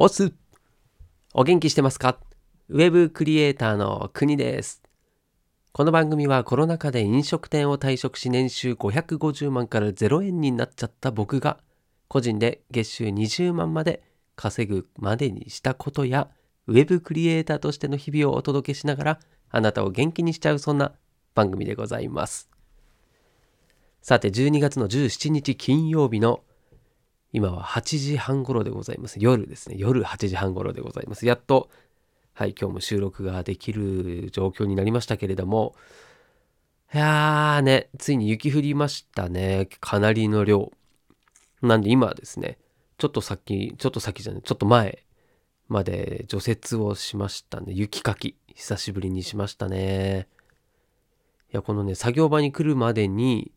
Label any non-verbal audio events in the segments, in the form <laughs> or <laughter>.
おすお元気してますか？ウェブクリエイターの国です。この番組はコロナ禍で飲食店を退職し年収550万から0円になっちゃった僕が個人で月収20万まで稼ぐまでにしたことやウェブクリエイターとしての日々をお届けしながらあなたを元気にしちゃうそんな番組でございます。さて12月の17日金曜日の今は8時半頃でございます。夜ですね。夜8時半頃でございます。やっと、はい、今日も収録ができる状況になりましたけれども、いやーね、ついに雪降りましたね。かなりの量。なんで今はですね、ちょっと先、ちょっと先じゃない、ちょっと前まで除雪をしましたね。雪かき、久しぶりにしましたね。いや、このね、作業場に来るまでに、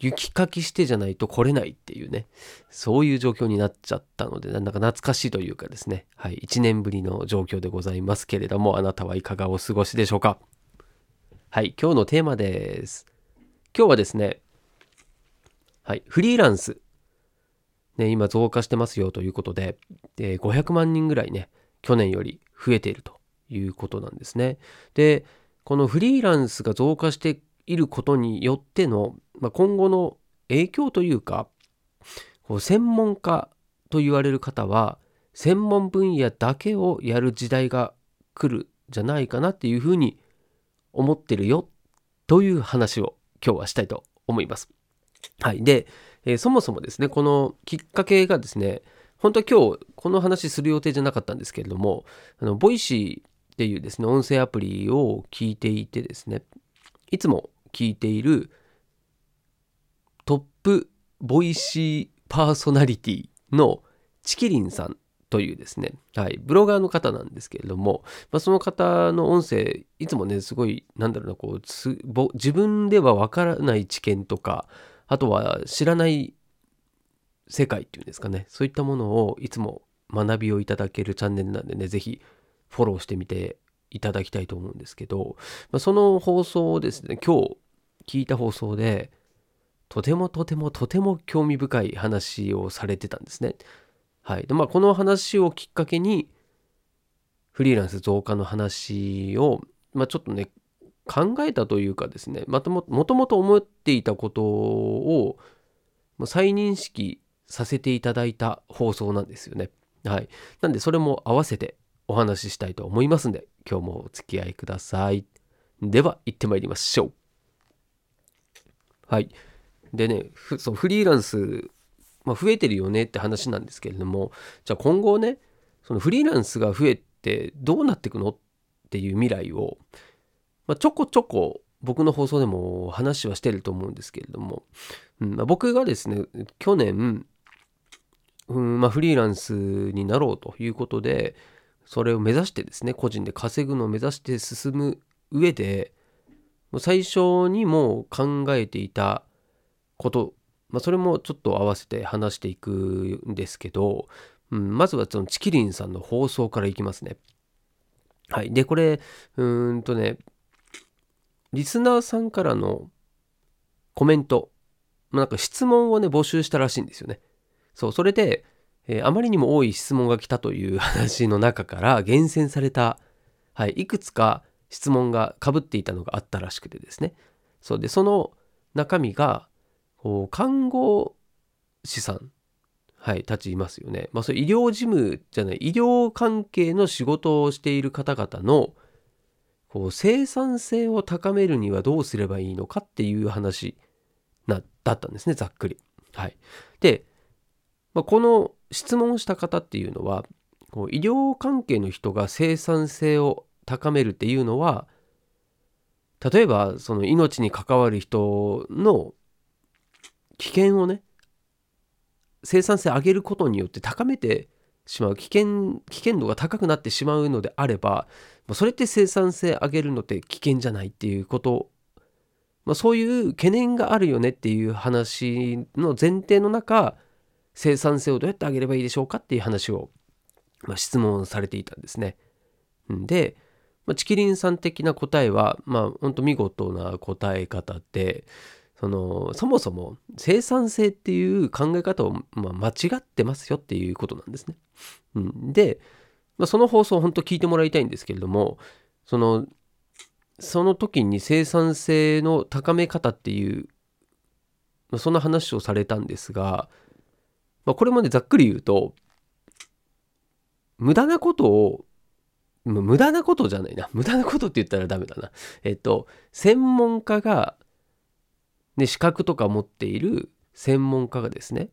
雪かきしてじゃないと来れないっていうね、そういう状況になっちゃったので、なんだか懐かしいというかですね、はい、1年ぶりの状況でございますけれども、あなたはいかがお過ごしでしょうか？はい、今日のテーマです。今日はですね、はい、フリーランス、ね、今増加してますよということで、で500万人ぐらいね、去年より増えているということなんですね。で、このフリーランスが増加していることによっての、まあ、今後の影響というかこう専門家と言われる方は専門分野だけをやる時代が来るじゃないかなっていうふうに思ってるよという話を今日はしたいと思います。はい、で、えーそもそもですねこのきっかけがですね本当は今日この話する予定じゃなかったんですけれどもあの Voicy っていうですね音声アプリを聞いていてですねいつも聞いているトップ Voicy パーソナリティのちきりんさんというですね、はい、ブロガーの方なんですけれども、まあ、その方の音声いつもねすごいなんだろうなこうつぼ自分ではわからない知見とかあとは知らない世界っていうんですかねそういったものをいつも学びをいただけるチャンネルなんでね是非フォローしてみていただきたいと思うんですけど、まあ、その放送をですね今日聞いた放送でとてもとてもとても興味深い話をされてたんですね。はい。でまあこの話をきっかけにフリーランス増加の話を、まあ、ちょっとね考えたというかですねまたももともと思っていたことを再認識させていただいた放送なんですよね。はい。なんでそれも合わせてお話ししたいと思いますんで今日もお付き合いください。では行ってまいりましょう。はい。でね、ふそうフリーランス、まあ、増えてるよねって話なんですけれども、じゃあ今後ね、そのフリーランスが増えてどうなっていくのっていう未来を、まあ、ちょこちょこ僕の放送でも話はしてると思うんですけれども、うんまあ、僕がですね、去年、うんまあ、フリーランスになろうということで、それを目指してですね、個人で稼ぐのを目指して進む上で、最初にも考えていたこと、まあ、それもちょっと合わせて話していくんですけど、うん、まずはそのチキリンさんの放送からいきますね。はい。で、これ、うーんとね、リスナーさんからのコメント、まあなんか質問をね、募集したらしいんですよね。そう、それで、えーあまりにも多い質問が来たという話の中から厳選された、はい、いくつか質問がかぶっていたのがあったらしくてですね。そうで、その中身が、こう看護師さん、はい、たちいますよね。まあ、それ医療事務じゃない、医療関係の仕事をしている方々の、こう生産性を高めるにはどうすればいいのかっていう話なだったんですね、ざっくり。はい。で、まあ、この質問した方っていうのは、こう医療関係の人が生産性を高めるっていうのは、例えばその命に関わる人の危険をね生産性上げることによって高めてしまう危険危険度が高くなってしまうのであればまあそれって生産性上げるのって危険じゃないっていうこと、まあ、そういう懸念があるよねっていう話の前提の中生産性をどうやって上げればいいでしょうかっていう話を、まあ、質問されていたんですね。で、まあ、チキリンさん的な答えはまあ本当見事な答え方でそのそもそも生産性っていう考え方を、まあ、間違ってますよっていうことなんですね。うん、で、まあ、その放送を本当聞いてもらいたいんですけれどもそのその時に生産性の高め方っていう、まあ、そんな話をされたんですが、まあ、これまでざっくり言うと無駄なことを無駄なことじゃないな。無駄なことって言ったらダメだな。えっと専門家がで資格とか持っている専門家がですね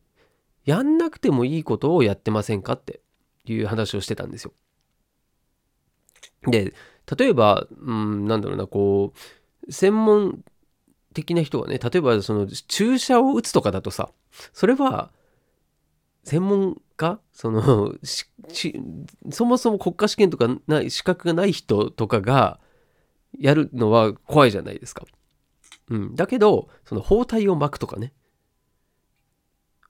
やんなくてもいいことをやってませんかっていう話をしてたんですよ。で例えば、うん、なんだろうなこう専門的な人がね例えばその注射を打つとかだとさそれは専門家そのそもそも国家試験とかない資格がない人とかがやるのは怖いじゃないですか。うん、だけどその包帯を巻くとかね、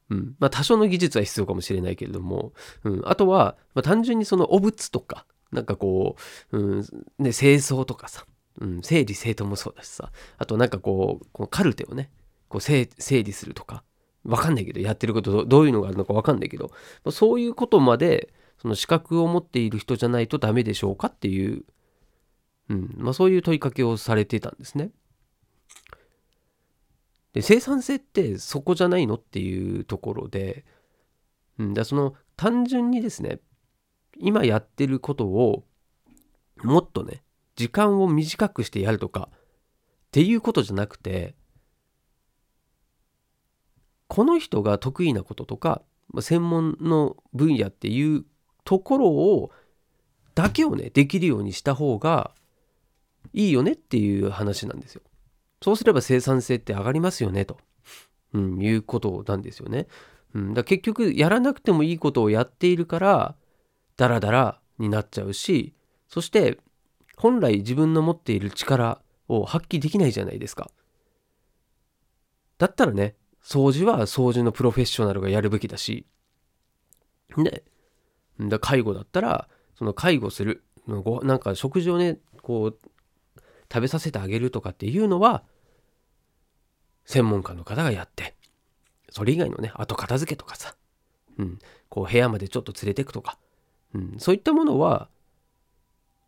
うん。まあ、多少の技術は必要かもしれないけれども、うん、あとは、まあ、単純にその汚物とかなんかこう、うん。ね、清掃とかさ、うん、整理整頓もそうだしさ。あとなんかこうこのカルテをねこう整理するとか。わかんないけどやってることどういうのがあるのかわかんないけど、まあ、そういうことまでその資格を持っている人じゃないとダメでしょうかっていう、うん。まあ、そういう問いかけをされてたんですね。で生産性ってそこじゃないのっていうところで、うん、だその単純にですね今やってることをもっとね時間を短くしてやるとかっていうことじゃなくてこの人が得意なこととか専門の分野っていうところをだけをねできるようにした方がいいよねっていう話なんですよ。そうすれば生産性って上がりますよねと、うん、いうことなんですよね。うん、だ結局やらなくてもいいことをやっているからダラダラになっちゃうしそして本来自分の持っている力を発揮できないじゃないですか。だったらね掃除は掃除のプロフェッショナルがやるべきだしねだ介護だったらその介護するなんか食事をねこう食べさせてあげるとかっていうのは専門家の方がやってそれ以外のね後片付けとかさ、うん、こう部屋までちょっと連れてくとか、うん、そういったものは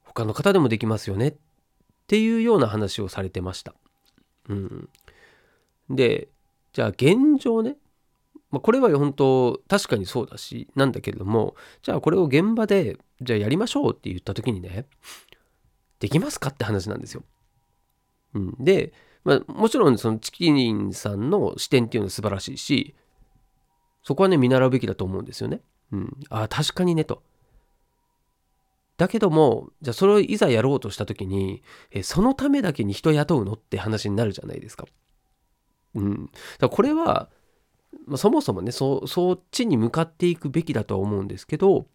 他の方でもできますよねっていうような話をされてました。うん、でじゃあ現状ね、まあ、これは本当確かにそうだしなんだけれどもじゃあこれを現場でじゃあやりましょうって言った時にねできますかって話なんですよ。うん、で、まあ、もちろんそのチキンさんの視点っていうのは素晴らしいしそこはね見習うべきだと思うんですよね。うん、ああ確かにねと。だけどもじゃあそれをいざやろうとした時にえそのためだけに人雇うのって話になるじゃないですか。うん、だからこれは、まあ、そもそもねそそっちに向かっていくべきだとは思うんですけど、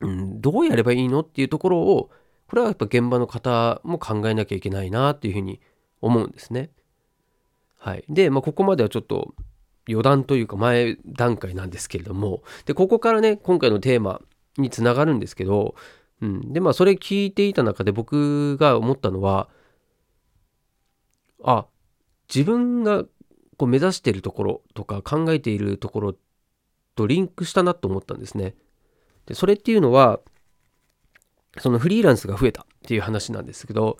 うん、どうやればいいのっていうところをこれはやっぱ現場の方も考えなきゃいけないなっていうふうに思うんですね。はい、で、まあ、ここまではちょっと余談というか前段階なんですけれどもでここからね今回のテーマにつながるんですけど、うん、でまあそれ聞いていた中で僕が思ったのはあ自分がこう目指しているところとか考えているところとリンクしたなと思ったんですね。でそれっていうのはそのフリーランスが増えたっていう話なんですけど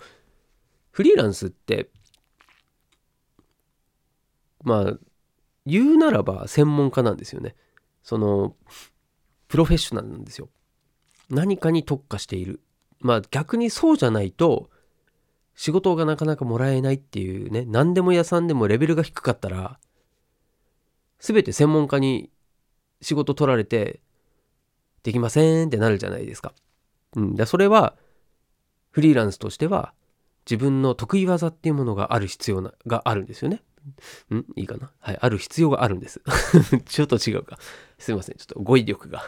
フリーランスってまあ言うならば専門家なんですよね。そのプロフェッショナルなんですよ。何かに特化している。まあ逆にそうじゃないと仕事がなかなかもらえないっていうね何でも屋さんでもレベルが低かったら全て専門家に仕事取られてできませんってなるじゃないですか。うん、だそれはフリーランスとしては自分の得意技っていうものがある必要ながあるんですよね。ん？いいかな？はい、ある必要があるんです。<laughs> ちょっと違うか。すいません。ちょっと語彙力が。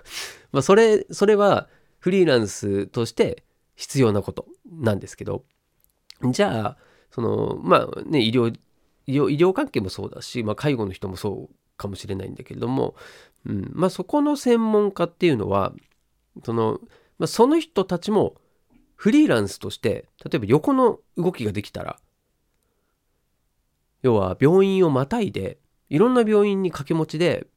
まあ、それ、それはフリーランスとして必要なことなんですけど、じゃあ、その、まあね、医療、医療医療関係もそうだし、まあ、介護の人もそうかもしれないんだけれども、うん、まあそこの専門家っていうのは、その、まあ、その人たちもフリーランスとして例えば横の動きができたら要は病院をまたいでいろんな病院に掛け持ちで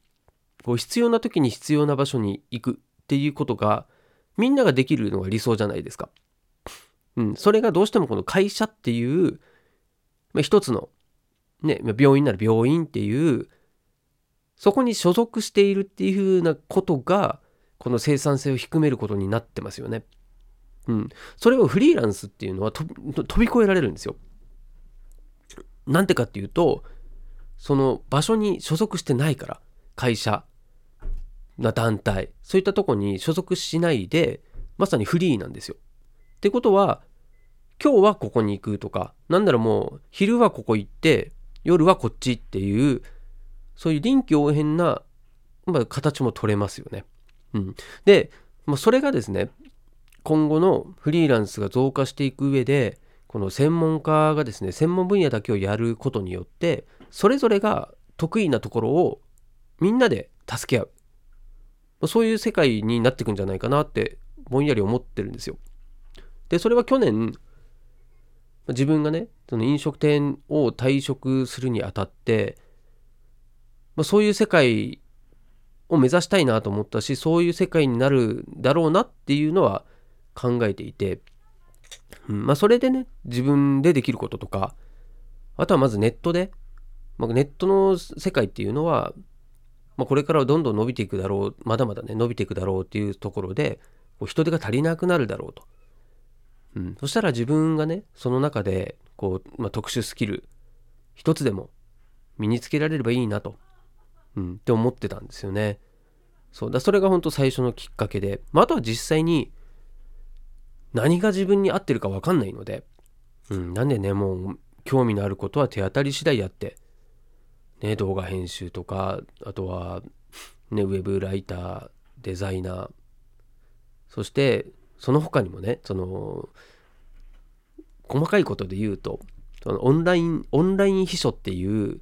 こう必要な時に必要な場所に行くっていうことがみんなができるのが理想じゃないですか。うん、それがどうしてもこの会社っていう、まあ、一つの、ね、病院なら病院っていうそこに所属しているっていうふうなことがこの生産性を低めることになってますよね。うん、それをフリーランスっていうのは飛び越えられるんですよ。なんてかっていうとその場所に所属してないから会社な団体そういったとこに所属しないでまさにフリーなんですよ。ってことは今日はここに行くとかなんならもう昼はここ行って夜はこっちっていうそういう臨機応変な、まあ、形も取れますよね。うん、で、まあ、それがですね今後のフリーランスが増加していく上でこの専門家がですね専門分野だけをやることによってそれぞれが得意なところをみんなで助け合うそういう世界になっていくんじゃないかなってぼんやり思ってるんですよ。でそれは去年自分がねその飲食店を退職するにあたって、まあ、そういう世界を目指したいなと思ったしそういう世界になるだろうなっていうのは考えていて、うんまあ、それでね自分でできることとかあとはまずネットで、まあ、ネットの世界っていうのは、まあ、これからはどんどん伸びていくだろうまだまだね伸びていくだろうっていうところで人手が足りなくなるだろうと。うん、そしたら自分がねその中でこう、まあ、特殊スキル一つでも身につけられればいいなと、うん、って思ってたんですよね。そう。だそれが本当最初のきっかけで、まあ、あとは実際に何が自分に合ってるか分かんないので、うん、なんでねもう興味のあることは手当たり次第やって、ね、動画編集とかあとは、ね、ウェブライターデザイナー。そしてその他にもねその細かいことで言うとそのオンラインオンライン秘書っていう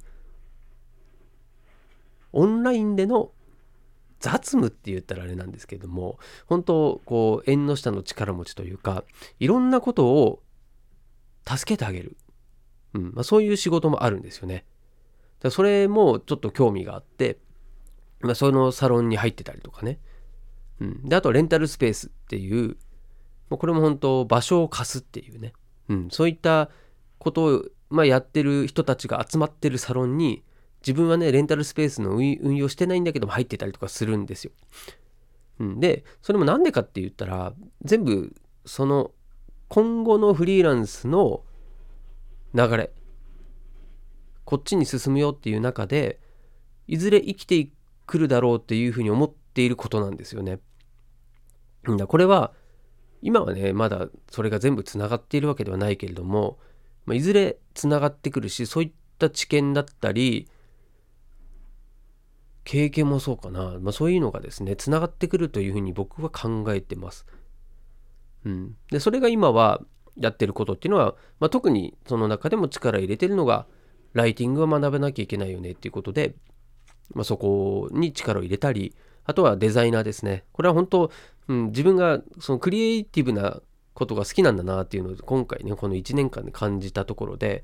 オンラインでの雑務って言ったらあれなんですけども本当こう縁の下の力持ちというかいろんなことを助けてあげる、うんまあ、そういう仕事もあるんですよね。だそれもちょっと興味があって、まあ、そのサロンに入ってたりとかね、うん、であとレンタルスペースっていうこれも本当場所を貸すっていうね、うん、そういったことを、まあ、やってる人たちが集まってるサロンに自分はねレンタルスペースの運用してないんだけども入ってたりとかするんですよ。でそれもなんでかって言ったら全部その今後のフリーランスの流れこっちに進むよっていう中でいずれ生きてくるだろうっていうふうに思っていることなんですよね。だこれは今はねまだそれが全部つながっているわけではないけれども、まあ、いずれつながってくるしそういった知見だったり経験もそうかな、まあ、そういうのがですねつながってくるというふうに僕は考えてます。うん、でそれが今はやってることっていうのは、まあ、特にその中でも力入れてるのがライティングを学ばなきゃいけないよねっていうことで、まあ、そこに力を入れたりあとはデザイナーですね。これは本当、うん、自分がそのクリエイティブなことが好きなんだなっていうのを今回ねこの1年間で感じたところで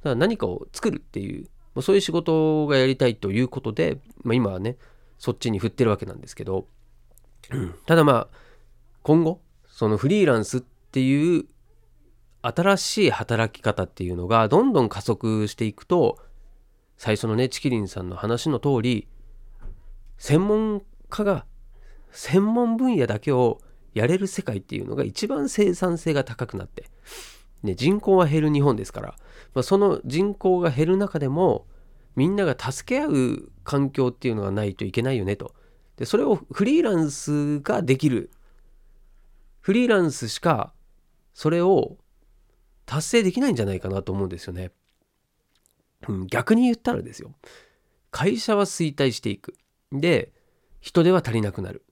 だから何かを作るっていうそういう仕事がやりたいということで、まあ、今はねそっちに振ってるわけなんですけど、ただまあ今後そのフリーランスっていう新しい働き方っていうのがどんどん加速していくと最初のねチキリンさんの話の通り専門家が専門分野だけをやれる世界っていうのが一番生産性が高くなって、ね、人口は減る日本ですから、まあ、その人口が減る中でもみんなが助け合う環境っていうのがないといけないよねと。でそれをフリーランスができる。フリーランスしかそれを達成できないんじゃないかなと思うんですよね。うん、逆に言ったらですよ。会社は衰退していく。で人手は足りなくなる。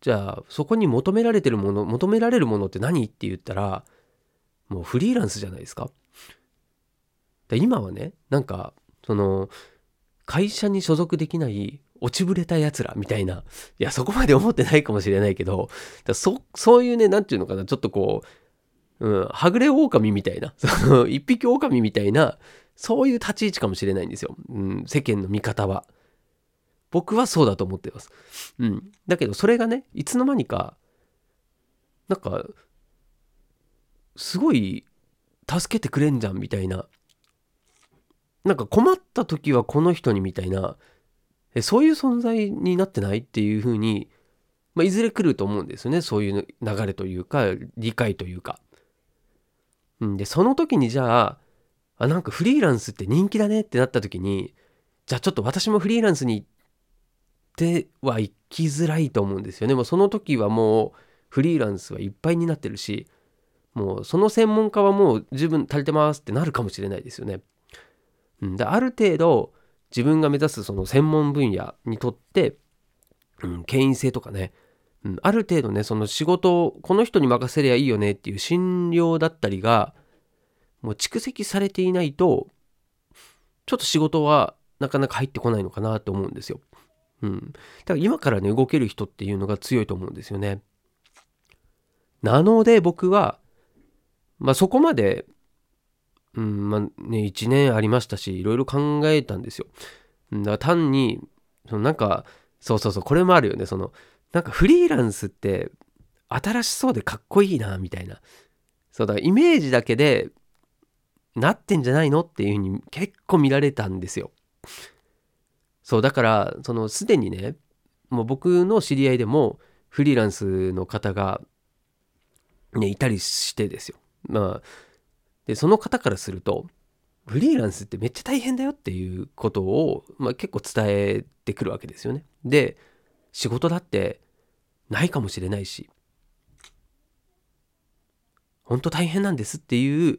じゃあそこに求められてるもの求められるものって何って言ったらもうフリーランスじゃないですか。で今はねなんかその会社に所属できない落ちぶれたやつらみたいな。いやそこまで思ってないかもしれないけどそそういうね何て言うのかなちょっとこう、うん、はぐれ狼みたいな <laughs> その一匹狼みたいなそういう立ち位置かもしれないんですよ、うん、世間の見方は。僕はそうだと思ってます、うん、だけどそれがねいつの間にかなんかすごい助けてくれんじゃんみたいな。なんか困った時はこの人にみたいな。えそういう存在になってないっていうふうに、まあ、いずれ来ると思うんですよね。そういう流れというか理解というか。うん、でその時にじゃああなんかフリーランスって人気だねってなった時にじゃあちょっと私もフリーランスに行っては行きづらいと思うんですよね。もうその時はもうフリーランスはいっぱいになってるしもうその専門家はもう十分足りてますってなるかもしれないですよね。うん、である程度自分が目指すその専門分野にとって、うん、権威性とかね、うん、ある程度ねその仕事をこの人に任せりゃいいよねっていう診療だったりがもう蓄積されていないとちょっと仕事はなかなか入ってこないのかなと思うんですよ。うん。だから今からね動ける人っていうのが強いと思うんですよね。なので僕はまあそこまでうんまあね1年ありましたしいろいろ考えたんですよ。だから単にそのなんかそうそうそうこれもあるよねそのなんかフリーランスって新しそうでかっこいいなみたいなそうだイメージだけでなってんじゃないのっていうふうに結構見られたんですよ。そうだからそのすでにねもう僕の知り合いでもフリーランスの方がねいたりしてですよ。まあでその方からするとフリーランスってめっちゃ大変だよっていうことを、まあ、結構伝えてくるわけですよね。で仕事だってないかもしれないし本当大変なんですっていう、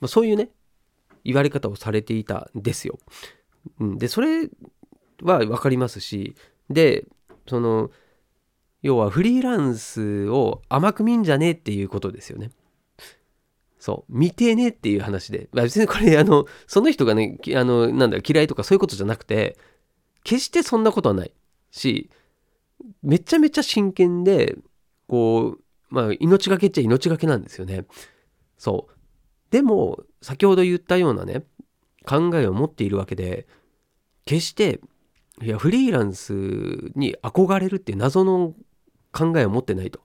まあ、そういうね言われ方をされていたんですよ。うん、でそれは分かりますしでその要はフリーランスを甘く見んじゃねえっていうことですよね。そう、見てねっていう話で。別にこれ、あの、その人がね、あの、なんだ、嫌いとかそういうことじゃなくて、決してそんなことはないし、めちゃめちゃ真剣で、こう、まあ、命がけっちゃ命がけなんですよね。そう。でも、先ほど言ったようなね、考えを持っているわけで、決して、いや、フリーランスに憧れるっていう謎の考えを持ってないと。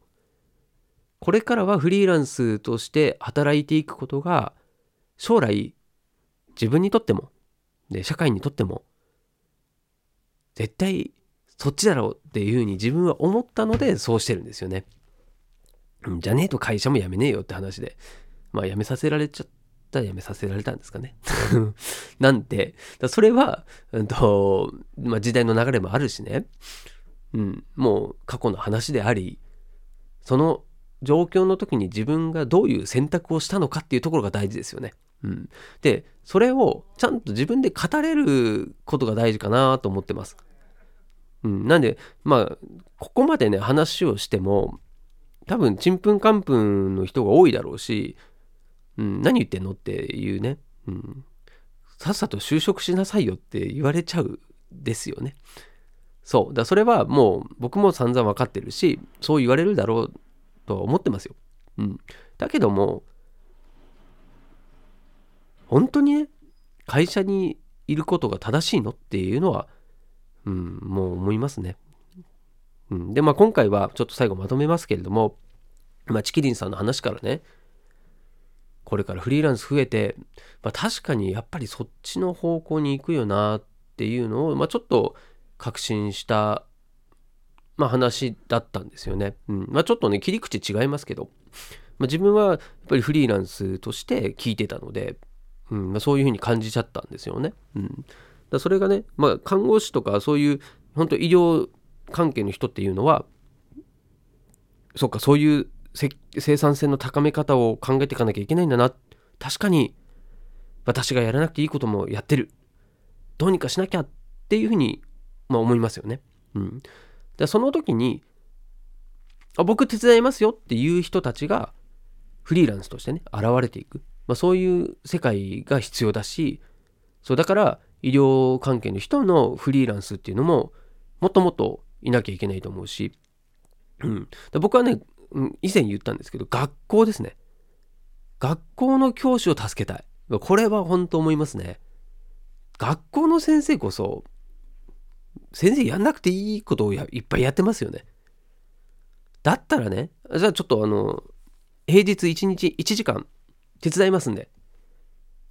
これからはフリーランスとして働いていくことが将来自分にとってもで社会にとっても絶対そっちだろうっていうふうに自分は思ったのでそうしてるんですよね。じゃねえと会社も辞めねえよって話でまあ辞めさせられちゃったら辞めさせられたんですかね。<laughs> なんてそれは、うんとまあ、時代の流れもあるしね、うん、もう過去の話でありその状況の時に自分がどういう選択をしたのかっていうところが大事ですよね。うん、でそれをちゃんと自分で語れることが大事かなと思ってます。うん、なんでまあここまでね話をしても多分ちんぷんかんぷんの人が多いだろうし、うん、何言ってんのっていうね、うん、さっさと就職しなさいよって言われちゃうですよね。そうだそれはもう僕も散々分かってるしそう言われるだろうとは思ってますよ。うん。だけども、本当にね、会社にいることが正しいのっていうのは、うん、もう思いますね。うん、で、まあ今回はちょっと最後まとめますけれども、まあチキリンさんの話からね、これからフリーランス増えて、まあ、確かにやっぱりそっちの方向に行くよなっていうのを、まあ、ちょっと確信したまあ、話だったんですよね。うん。まあ、ちょっとね切り口違いますけど、まあ、自分はやっぱりフリーランスとして聞いてたので、うん。まあ、そういうふうに感じちゃったんですよね。うん、だそれがね、まあ、看護師とかそういう本当医療関係の人っていうのはそっかそういう生産性の高め方を考えていかなきゃいけないんだな。確かに私がやらなくていいこともやってる。どうにかしなきゃっていうふうに、まあ、思いますよね。うん、でその時にあ僕手伝いますよっていう人たちがフリーランスとしてね現れていく、まあ、そういう世界が必要だしそうだから医療関係の人のフリーランスっていうのももっともっといなきゃいけないと思うし、うん、で僕はね、以前言ったんですけど学校ですね。学校の教師を助けたい。これは本当思いますね。学校の先生こそ、先生やんなくていいことをいっぱいやってますよね。だったらね、じゃあちょっとあの、平日1日1時間手伝いますんで、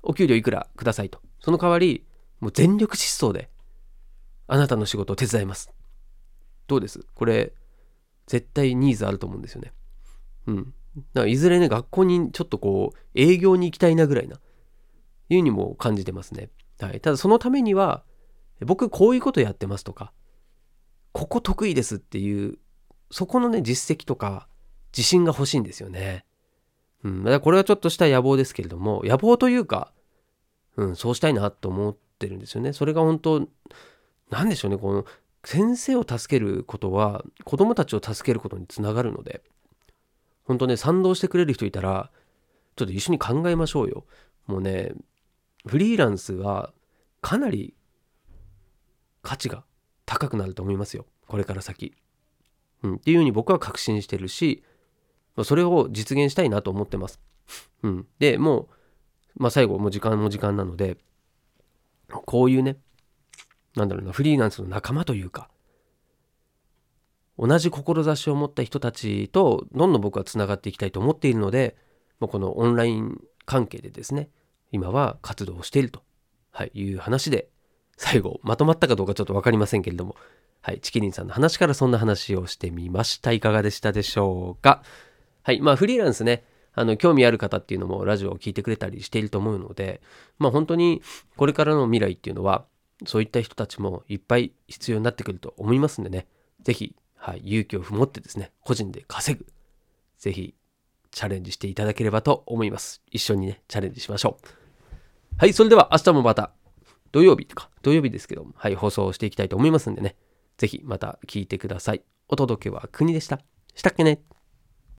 お給料いくらくださいと。その代わり、もう全力疾走で、あなたの仕事を手伝います。どうです？これ、絶対ニーズあると思うんですよね。うん。だからいずれね、学校にちょっとこう、営業に行きたいなぐらいな、いうにも感じてますね。はい。ただそのためには、僕こういうことやってますとか、ここ得意ですっていう、そこのね、実績とか、自信が欲しいんですよね。うん。だからこれはちょっとした野望ですけれども、野望というか、うん、そうしたいなと思ってるんですよね。それが本当、なんでしょうね、この、先生を助けることは子供たちを助けることにつながるので本当ね賛同してくれる人いたらちょっと一緒に考えましょうよもうねフリーランスはかなり価値が高くなると思いますよ。これから先、うん、っていうふうに僕は確信してるしそれを実現したいなと思ってます、うん、でもう、まあ、最後もう時間も時間なのでこういうねなんだろうな、フリーランスの仲間というか、同じ志を持った人たちとどんどん僕はつながっていきたいと思っているので、もうこのオンライン関係でですね、今は活動をしていると、はい、いう話で、最後、まとまったかどうかちょっと分かりませんけれども、はい、チキリンさんの話からそんな話をしてみました。いかがでしたでしょうか？はい、まあフリーランスね、あの、興味ある方っていうのもラジオを聞いてくれたりしていると思うので、まあ本当にこれからの未来っていうのは、そういった人たちもいっぱい必要になってくると思いますんでね、ぜひ、はい、勇気を持ってですね、個人で稼ぐ、ぜひチャレンジしていただければと思います。一緒にね、チャレンジしましょう。はい、それでは明日もまた土曜日とか、土曜日ですけども、はい、放送していきたいと思いますんでね、ぜひまた聞いてください。お届けは国でした。したっけね